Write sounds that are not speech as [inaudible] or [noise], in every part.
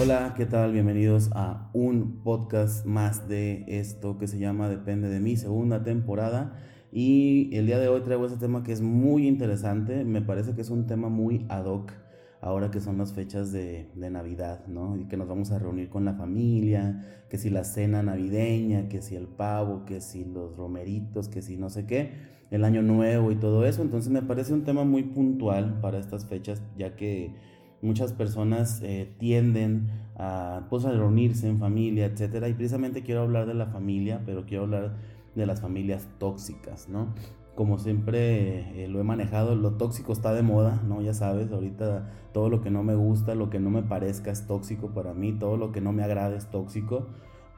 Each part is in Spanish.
Hola, ¿qué tal? Bienvenidos a un podcast más de esto que se llama Depende de mí, segunda temporada. Y el día de hoy traigo este tema que es muy interesante, me parece que es un tema muy ad hoc ahora que son las fechas de, de, Navidad, ¿no? Y que nos vamos a reunir con la familia, que si la cena navideña, que si el pavo, que si los romeritos, que si no sé qué, el año nuevo y todo eso. Entonces me parece un tema muy puntual para estas fechas, ya que muchas personas eh, tienden a, pues, a reunirse en familia, etcétera. Y precisamente quiero hablar de la familia, pero quiero hablar de las familias tóxicas, ¿no? Como siempre eh, lo he manejado, lo tóxico está de moda, ¿no? Ya sabes, ahorita todo lo que no me gusta, lo que no me parezca es tóxico para mí, todo lo que no me agrada es tóxico,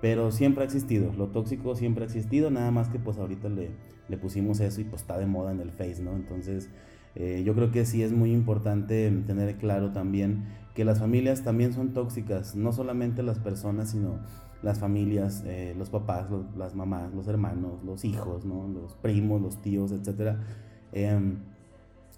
pero siempre ha existido, lo tóxico siempre ha existido, nada más que pues ahorita le, le pusimos eso y pues está de moda en el Face, ¿no? Entonces eh, yo creo que sí es muy importante tener claro también que las familias también son tóxicas, no solamente las personas, sino las familias, eh, los papás, las mamás, los hermanos, los hijos, ¿no? los primos, los tíos, etc. Em,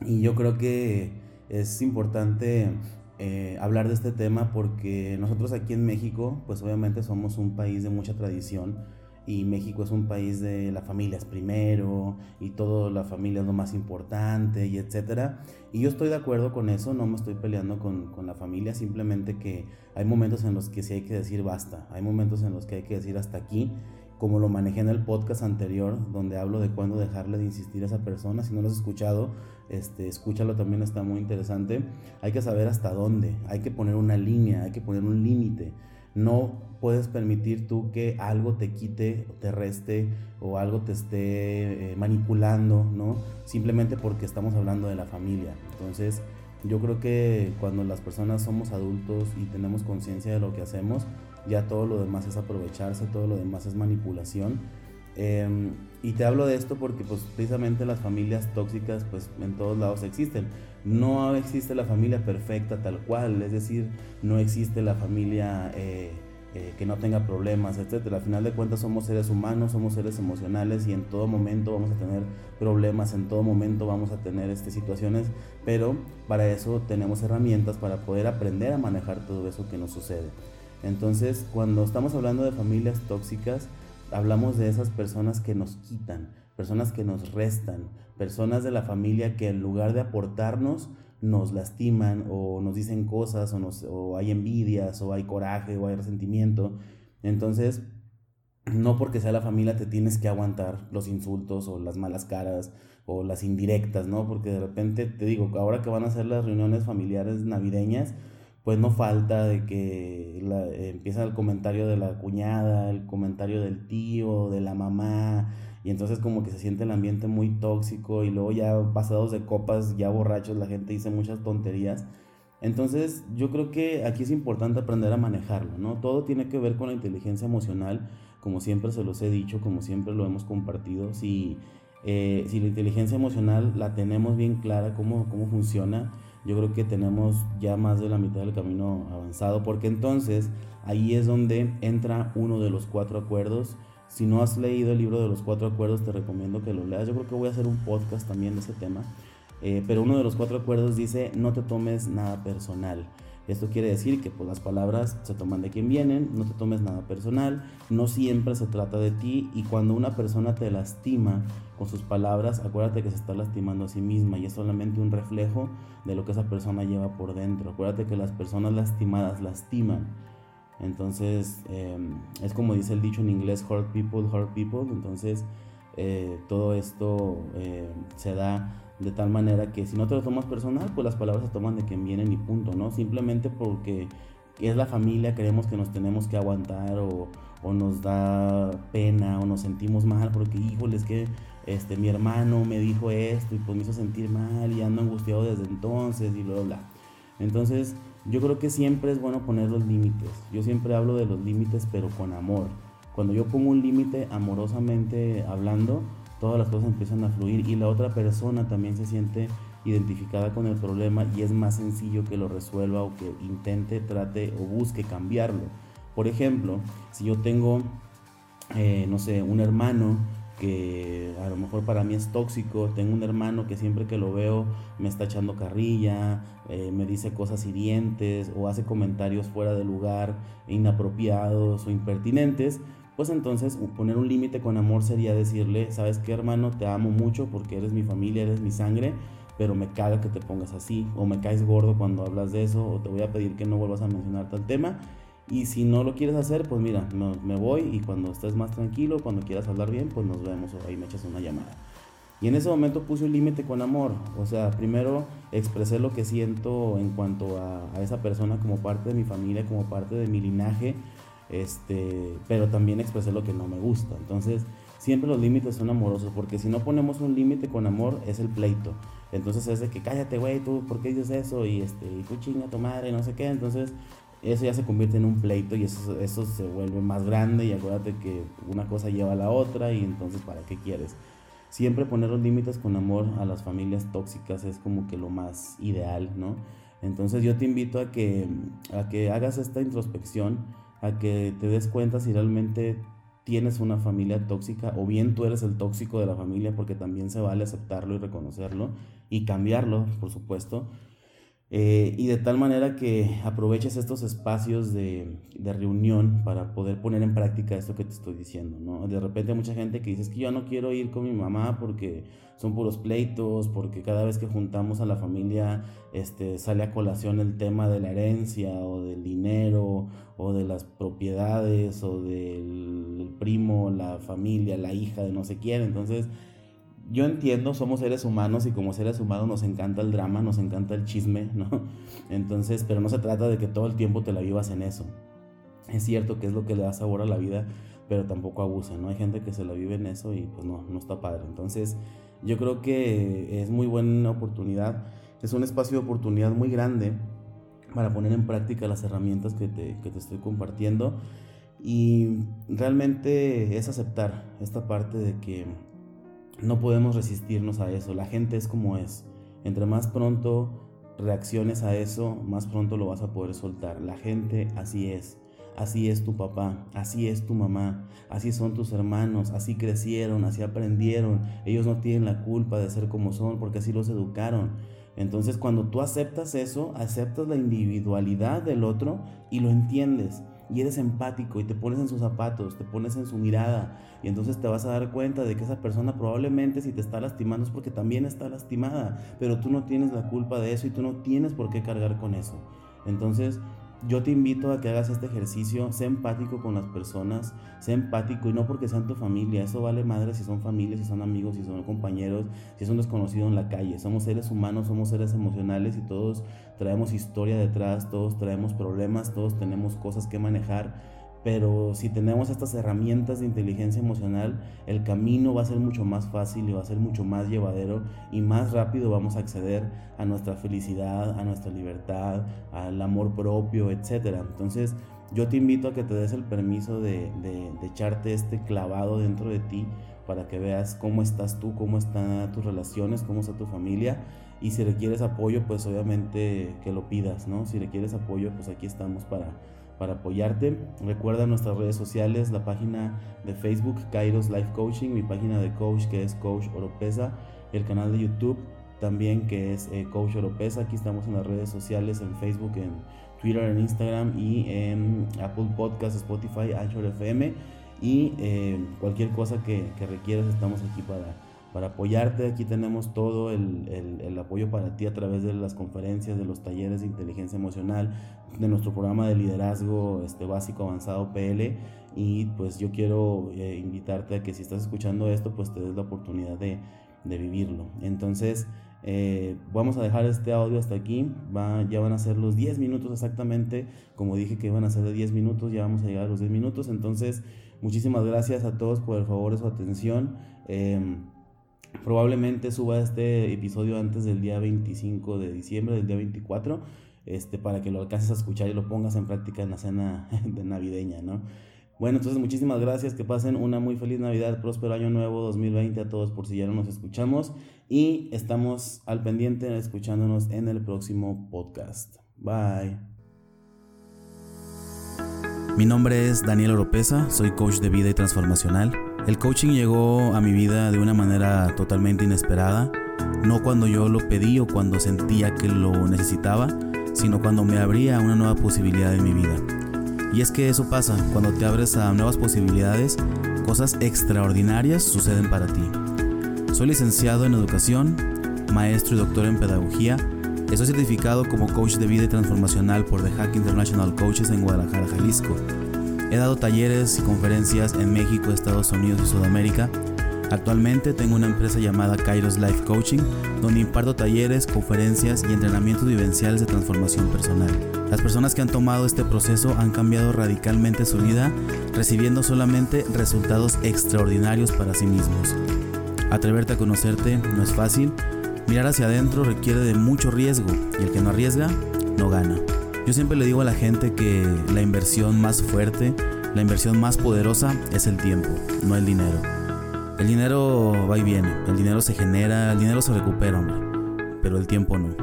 y yo creo que es importante eh, hablar de este tema porque nosotros aquí en México, pues obviamente somos un país de mucha tradición y México es un país de la familia es primero y todo la familia es lo más importante y etcétera. Y yo estoy de acuerdo con eso, no me estoy peleando con, con, la familia, simplemente que hay momentos en los que sí hay que decir basta, hay momentos en los que hay que decir hasta aquí, como lo manejé en el podcast anterior, donde hablo de cuándo dejarle de insistir a esa persona, si no lo has escuchado, este, escúchalo también está muy interesante, hay que saber hasta dónde, hay que poner una línea, hay que poner un límite no puedes permitir tú que algo te quite, te reste o algo te esté eh, manipulando, ¿no? Simplemente porque estamos hablando de la familia. Entonces, yo creo que cuando las personas somos adultos y tenemos conciencia de lo que hacemos, ya todo lo demás es aprovecharse, todo lo demás es manipulación. Em, y te hablo de esto porque pues precisamente las familias tóxicas pues en todos lados existen. No existe la familia perfecta tal cual, es decir, no existe la familia eh, eh, que no tenga problemas, etc. Al final de cuentas somos seres humanos, somos seres emocionales y en todo momento vamos a tener problemas, en todo momento vamos a tener este, situaciones, pero para eso tenemos herramientas para poder aprender a manejar todo eso que nos sucede. Entonces, cuando estamos hablando de familias tóxicas, hablamos de esas personas que nos quitan, personas que nos restan, personas de la familia que en lugar de aportarnos, nos lastiman o nos dicen cosas o, hay envidias o hay coraje o hay resentimiento. Entonces, no porque sea la familia te tienes que aguantar los insultos o las malas caras o las indirectas, ¿no? Porque de repente te digo, ahora que van a ser las reuniones familiares navideñas, pues no falta de que empieza el comentario de la cuñada, el comentario del tío, de la mamá, y entonces como que se siente el ambiente muy tóxico y luego ya pasados de copas, ya borrachos, la gente dice muchas tonterías. Entonces yo creo que aquí es importante aprender a manejarlo, ¿no? Todo tiene que ver con la inteligencia emocional, como siempre se los he dicho, como siempre lo hemos compartido. Si, eh, si la inteligencia emocional la tenemos bien clara, cómo, cómo funciona, yo creo que tenemos ya más de la mitad del camino avanzado, porque entonces ahí es donde entra uno de los cuatro acuerdos. Si no has leído el libro de los cuatro acuerdos, te recomiendo que lo leas. Yo creo que voy a hacer un podcast también de ese tema. Eh, pero uno de los cuatro acuerdos dice, no te tomes nada personal. Esto quiere decir que pues, las palabras se toman de quien vienen, no te tomes nada personal, no siempre se trata de ti y cuando una persona te lastima con sus palabras, acuérdate que se está lastimando a sí misma y es solamente un reflejo de lo que esa persona lleva por dentro. Acuérdate que las personas lastimadas lastiman. Entonces, em, es como dice el dicho en inglés, hurt people, hurt people. Entonces, eh, todo esto eh, se da de tal manera que si no te lo tomas personal, pues las palabras se toman de quien vienen y punto, ¿no? Simplemente porque es la familia, creemos que nos tenemos que aguantar o, o nos da pena o nos sentimos mal porque, híjole, es que este, mi hermano me dijo esto y pues me hizo sentir mal y ando angustiado desde entonces y bla, bla. Entonces, yo creo que siempre es bueno poner los límites. Yo siempre hablo de los límites, pero con amor. Cuando yo pongo un límite amorosamente hablando, todas las cosas empiezan a fluir y la otra persona también se siente identificada con el problema y es más sencillo que lo resuelva o que intente, trate o busque cambiarlo. Por ejemplo, si yo tengo, eh, no sé, un hermano que a lo mejor para mí es tóxico. Tengo un hermano que siempre que lo veo me está echando carrilla, eh, me dice cosas hirientes o hace comentarios fuera de lugar, inapropiados o impertinentes. Pues entonces poner un límite con amor sería decirle, sabes qué hermano, te amo mucho porque eres mi familia, eres mi sangre, pero me caga que te pongas así o me caes gordo cuando hablas de eso o te voy a pedir que no vuelvas a mencionar tal tema y si no lo quieres hacer, pues mira, me, voy y cuando estés más tranquilo, cuando quieras hablar bien, pues nos vemos o ahí me echas una llamada. Y en ese momento puse un límite con amor. O sea, primero expresé lo que siento en cuanto a, esa persona como parte de mi familia, como parte de mi linaje. Este, pero también expresé lo que no me gusta. Entonces, siempre los límites son amorosos, porque si no ponemos un límite con amor, es el pleito. Entonces es de que cállate, güey, tú, ¿por qué dices eso? Y este, y tú chinga tu madre, no sé qué. Entonces, eso ya se convierte en un pleito y eso, eso se vuelve más grande y acuérdate que una cosa lleva a la otra y entonces ¿para qué quieres? Siempre poner los límites con amor a las familias tóxicas es como que lo más ideal, ¿no? Entonces yo te invito a que, a que hagas esta introspección, a que te des cuenta si realmente tienes una familia tóxica o bien tú eres el tóxico de la familia porque también se vale aceptarlo y reconocerlo y cambiarlo, por supuesto eh, y de tal manera que aproveches estos espacios de, reunión para poder poner en práctica esto que te estoy diciendo, ¿no? De repente hay mucha gente que dice que yo no quiero ir con mi mamá porque son puros pleitos, porque cada vez que juntamos a la familia este, sale a colación el tema de la herencia o del dinero o de las propiedades o del primo, la familia, la hija de no sé quién. Entonces yo entiendo, somos seres humanos y como seres humanos nos encanta el drama, nos encanta el chisme, [laughs] ¿no? Entonces, pero no se trata de que todo el tiempo te la vivas en eso. Es cierto que es lo que le da sabor a la vida, pero tampoco abusa, ¿no? Hay gente que se la vive en eso y pues no, no está padre. Entonces, yo creo que es muy buena oportunidad, es un espacio de oportunidad muy grande para poner en práctica las herramientas que te, que te estoy compartiendo. Y realmente es aceptar esta parte de que no podemos resistirnos a eso. La gente es como es. Entre más pronto reacciones a eso, más pronto lo vas a poder soltar. La gente así es. Así es tu papá, así es tu mamá, así son tus hermanos, así crecieron, así aprendieron. Ellos no tienen la culpa de ser como son porque así los educaron. Entonces cuando tú aceptas eso, aceptas la individualidad del otro y lo entiendes y eres empático y te pones en sus zapatos, te pones en su mirada y entonces te vas a dar cuenta de que esa persona probablemente si te está lastimando es porque también está lastimada, pero tú no tienes la culpa de eso y tú no tienes por qué cargar con eso. Entonces, yo te invito a que hagas este ejercicio, sé empático con las personas, sé empático y no porque sean tu familia, eso vale madre si son familias, si son amigos, si son compañeros, si es un desconocido en la calle. Somos seres humanos, somos seres emocionales y todos traemos historia detrás, todos traemos problemas, todos tenemos cosas que manejar pero si tenemos estas herramientas de inteligencia emocional, el camino va a ser mucho más fácil y va a ser mucho más llevadero y más rápido vamos a acceder a nuestra felicidad, a nuestra libertad, al amor propio, etc. Entonces yo te invito a que te des el permiso de, de, echarte este clavado dentro de ti para que veas cómo estás tú, cómo están tus relaciones, cómo está tu familia y si requieres apoyo, pues obviamente que lo pidas, ¿no? Si requieres apoyo, pues aquí estamos para para apoyarte. Recuerda nuestras redes sociales, la página de Facebook Kairos Life Coaching, mi página de coach que es Coach Oropesa, el canal de YouTube también que es eh, Coach Oropesa. Aquí estamos en las redes sociales, en Facebook, en Twitter, en Instagram y en Apple Podcast, Spotify, Anchor FM. Y eh, cualquier cosa que, que requieras, estamos aquí para para apoyarte. Aquí tenemos todo el, el, apoyo para ti a través de las conferencias, de los talleres de inteligencia emocional, de nuestro programa de liderazgo este, básico avanzado PL. Y pues yo quiero eh, invitarte a que si estás escuchando esto, pues te des la oportunidad de, de vivirlo. Entonces, eh, vamos a dejar este audio hasta aquí. Va, ya van a ser los 10 minutos exactamente. Como dije que iban a ser de 10 minutos, ya vamos a llegar a los 10 minutos. Entonces, muchísimas gracias a todos por el favor de su atención. Eh, Probablemente suba este episodio antes del día 25 de diciembre, del día 24, este, para que lo alcances a escuchar y lo pongas en práctica en la cena [laughs] de navideña, ¿no? Bueno, entonces muchísimas gracias, que pasen una muy feliz Navidad, próspero año nuevo 2020 a todos por si ya no nos escuchamos y estamos al pendiente escuchándonos en el próximo podcast. Bye. Mi nombre es Daniel Oropesa, soy coach de vida y transformacional El coaching llegó a mi vida de una manera totalmente inesperada, no cuando yo lo pedí o cuando sentía que lo necesitaba, sino cuando me abría una nueva posibilidad en mi vida. Y es que eso pasa, cuando te abres a nuevas posibilidades, cosas extraordinarias suceden para ti. Soy licenciado en educación, maestro y doctor en pedagogía. Estoy certificado como coach de vida y transformacional por The Hack International Coaches en Guadalajara, Jalisco. He dado talleres y conferencias en México, Estados Unidos y Sudamérica. Actualmente tengo una empresa llamada Kairos Life Coaching, donde imparto talleres, conferencias y entrenamientos vivenciales de transformación personal. Las personas que han tomado este proceso han cambiado radicalmente su vida, recibiendo solamente resultados extraordinarios para sí mismos. Atreverte a conocerte no es fácil, mirar hacia adentro requiere de mucho riesgo y el que no arriesga, no gana. Yo siempre le digo a la gente que la inversión más fuerte, la inversión más poderosa es el tiempo, no el dinero. El dinero va y viene, el dinero se genera, el dinero se recupera, hombre, pero el tiempo no.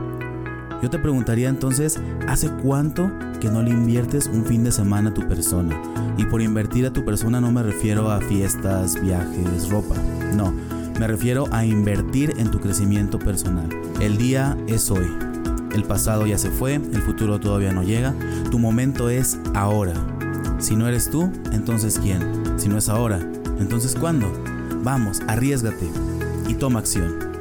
Yo te preguntaría entonces, ¿hace cuánto que no le inviertes un fin de semana a tu persona? Y por invertir a tu persona no me refiero a fiestas, viajes, ropa, no, me refiero a invertir en tu crecimiento personal. El día es hoy, el pasado ya se fue, el futuro todavía no llega. Tu momento es ahora. Si no eres tú, entonces ¿quién? Si no es ahora, entonces ¿cuándo? Vamos, arriesgate y toma acción.